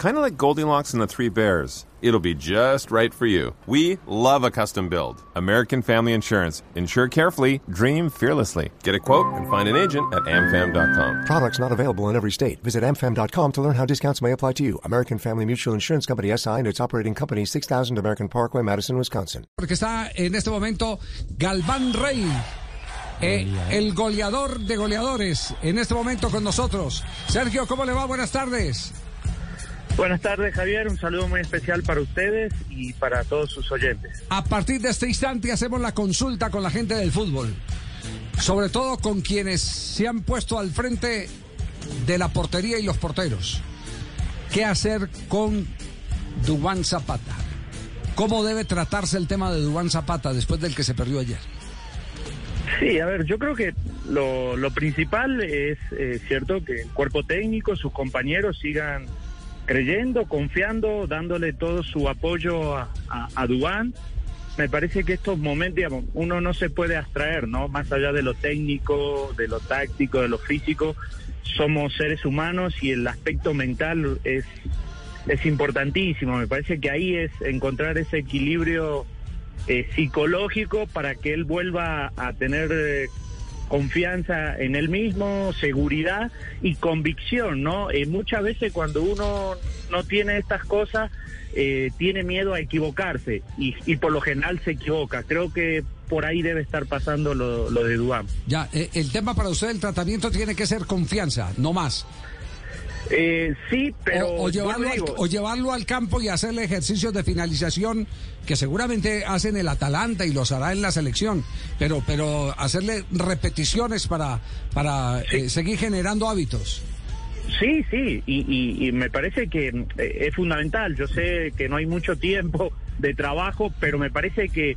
Kind of like Goldilocks and the Three Bears. It'll be just right for you. We love a custom build. American Family Insurance. Insure carefully, dream fearlessly. Get a quote and find an agent at amfam.com. Products not available in every state. Visit amfam.com to learn how discounts may apply to you. American Family Mutual Insurance Company SI and its operating company 6000 American Parkway, Madison, Wisconsin. Porque está en este momento Galván Rey. eh, el goleador de goleadores en este momento con nosotros. Sergio, ¿cómo le va? Buenas tardes. Buenas tardes, Javier. Un saludo muy especial para ustedes y para todos sus oyentes. A partir de este instante hacemos la consulta con la gente del fútbol. Sobre todo con quienes se han puesto al frente de la portería y los porteros. ¿Qué hacer con Dubán Zapata? ¿Cómo debe tratarse el tema de Dubán Zapata después del que se perdió ayer? Sí, a ver, yo creo que lo, lo principal es eh, cierto que el cuerpo técnico, sus compañeros sigan creyendo, confiando, dándole todo su apoyo a, a, a Dubán. Me parece que estos momentos, digamos, uno no se puede abstraer, ¿no? Más allá de lo técnico, de lo táctico, de lo físico, somos seres humanos y el aspecto mental es, es importantísimo. Me parece que ahí es encontrar ese equilibrio eh, psicológico para que él vuelva a tener eh, confianza en él mismo, seguridad y convicción, ¿no? Eh, muchas veces cuando uno no tiene estas cosas, eh, tiene miedo a equivocarse y, y, por lo general se equivoca. Creo que por ahí debe estar pasando lo, lo de Duam. Ya, eh, el tema para usted, el tratamiento tiene que ser confianza, no más. Eh, sí, pero o, o, llevarlo al, o, llevarlo al, campo y hacerle ejercicios de finalización que seguramente hacen el Atalanta y los hará en la selección, pero pero hacerle repeticiones para para sí. eh, seguir generando hábitos. Sí, sí, y, y, y me parece que eh, es fundamental. Yo sé que no hay mucho tiempo de trabajo, pero me parece que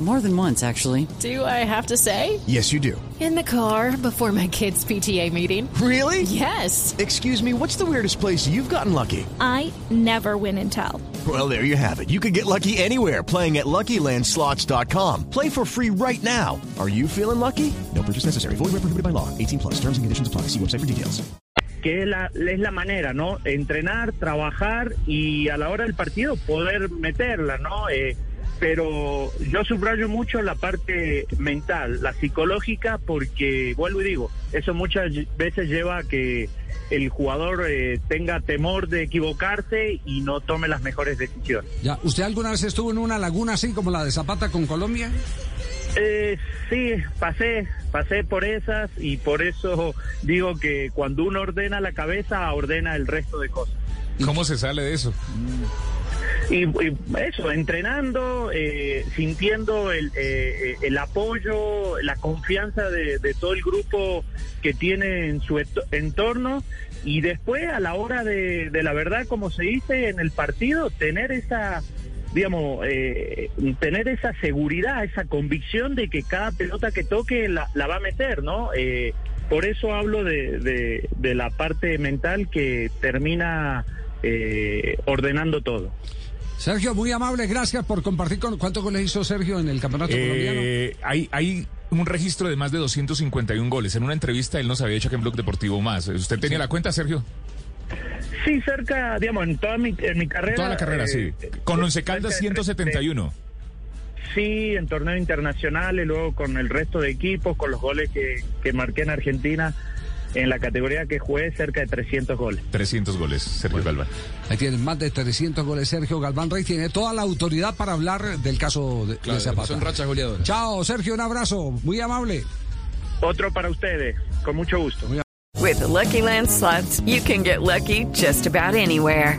More than once, actually. Do I have to say? Yes, you do. In the car before my kids' PTA meeting. Really? Yes. Excuse me, what's the weirdest place you've gotten lucky? I never win and tell. Well, there you have it. You can get lucky anywhere playing at LuckyLandSlots.com. Play for free right now. Are you feeling lucky? No purchase necessary. Void where prohibited by law. 18 plus. Terms and conditions apply. See website for details. que es la, es la manera, ¿no? Entrenar, trabajar y a la hora del partido poder meterla, ¿no? Eh, pero yo subrayo mucho la parte mental, la psicológica, porque, vuelvo y digo, eso muchas veces lleva a que el jugador eh, tenga temor de equivocarse y no tome las mejores decisiones. Ya, ¿usted alguna vez estuvo en una laguna así como la de Zapata con Colombia? Eh, sí, pasé, pasé por esas y por eso digo que cuando uno ordena la cabeza, ordena el resto de cosas. ¿Cómo se sale de eso? Y, eso, entrenando, eh, sintiendo el, eh, el, apoyo, la confianza de, de, todo el grupo que tiene en su entorno y después a la hora de, de la verdad, como se dice en el partido, tener esa digamos, eh, tener esa seguridad, esa convicción de que cada pelota que toque la, la va a meter, ¿no? Eh, por eso hablo de, de, de, la parte mental que termina eh, ordenando todo. Sergio, muy amable, gracias por compartir con cuántos goles hizo Sergio en el campeonato colombiano. Hay, hay un registro de más de 251 goles. En una entrevista él nos había dicho que en Blog Deportivo más. ¿Usted tenía sí. la cuenta, Sergio? Sí, cerca, digamos, en toda mi, en mi carrera. Toda la carrera, eh, sí. Con Once Caldas 171. Sí, en torneos internacionales, luego con el resto de equipos, con los goles que, que marqué en Argentina. En la categoría que jugué, cerca de 300 goles. 300 goles, Sergio bueno, Galván. Ahí tiene más de 300 goles Sergio Galván Rey. Tiene toda la autoridad para hablar del caso de, claro, de Zapata. Son rachas goleadoras. Chao, Sergio, un abrazo. Muy amable. Otro para ustedes, con mucho gusto. With the Lucky Land slots, you can get lucky just about anywhere.